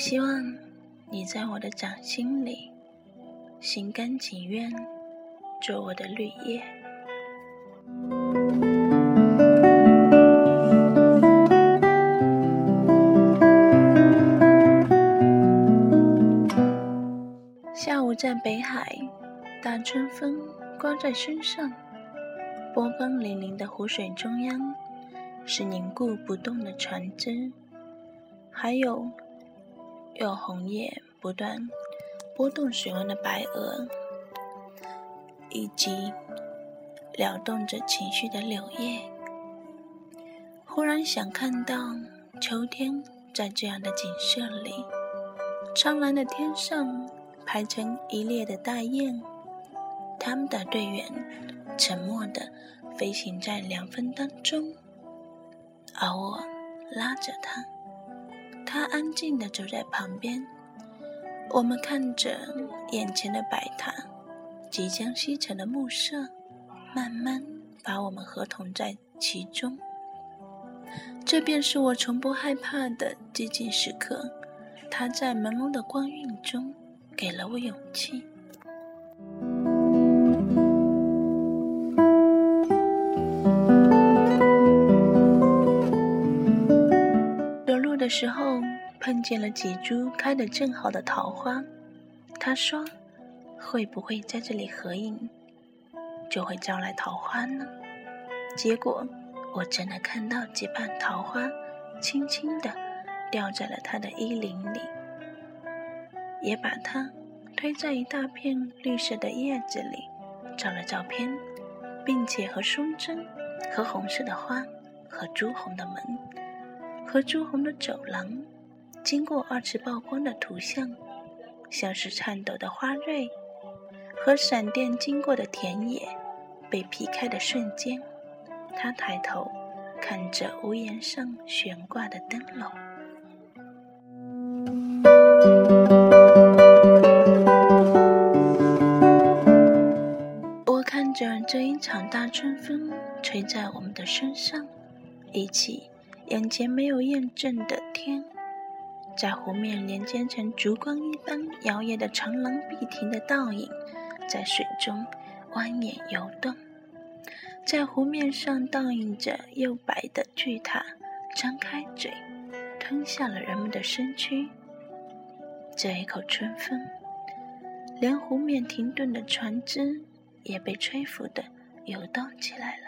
希望你在我的掌心里，心甘情愿做我的绿叶。下午在北海，大春风刮在身上，波光粼粼的湖水中央是凝固不动的船只，还有有红叶不断拨动水纹的白鹅，以及撩动着情绪的柳叶。忽然想看到秋天在这样的景色里，苍蓝的天上。排成一列的大雁，他们的队员沉默地飞行在凉风当中，而我拉着它，他安静地走在旁边。我们看着眼前的白塔，即将西沉的暮色，慢慢把我们合同在其中。这便是我从不害怕的寂静时刻。他在朦胧的光晕中。给了我勇气。走路的时候碰见了几株开得正好的桃花，他说：“会不会在这里合影，就会招来桃花呢？”结果我真的看到几瓣桃花，轻轻地掉在了他的衣领里。也把它推在一大片绿色的叶子里，照了照片，并且和松针、和红色的花、和朱红的门、和朱红的走廊，经过二次曝光的图像，像是颤抖的花蕊，和闪电经过的田野，被劈开的瞬间，他抬头看着屋檐上悬挂的灯笼。我看着这一场大春风吹在我们的身上，一起眼前没有验证的天，在湖面连接成烛光一般摇曳的长廊碧亭的倒影，在水中蜿蜒游动，在湖面上倒映着又白的巨塔，张开嘴吞下了人们的身躯。这一口春风，连湖面停顿的船只。也被吹拂的游动起来了。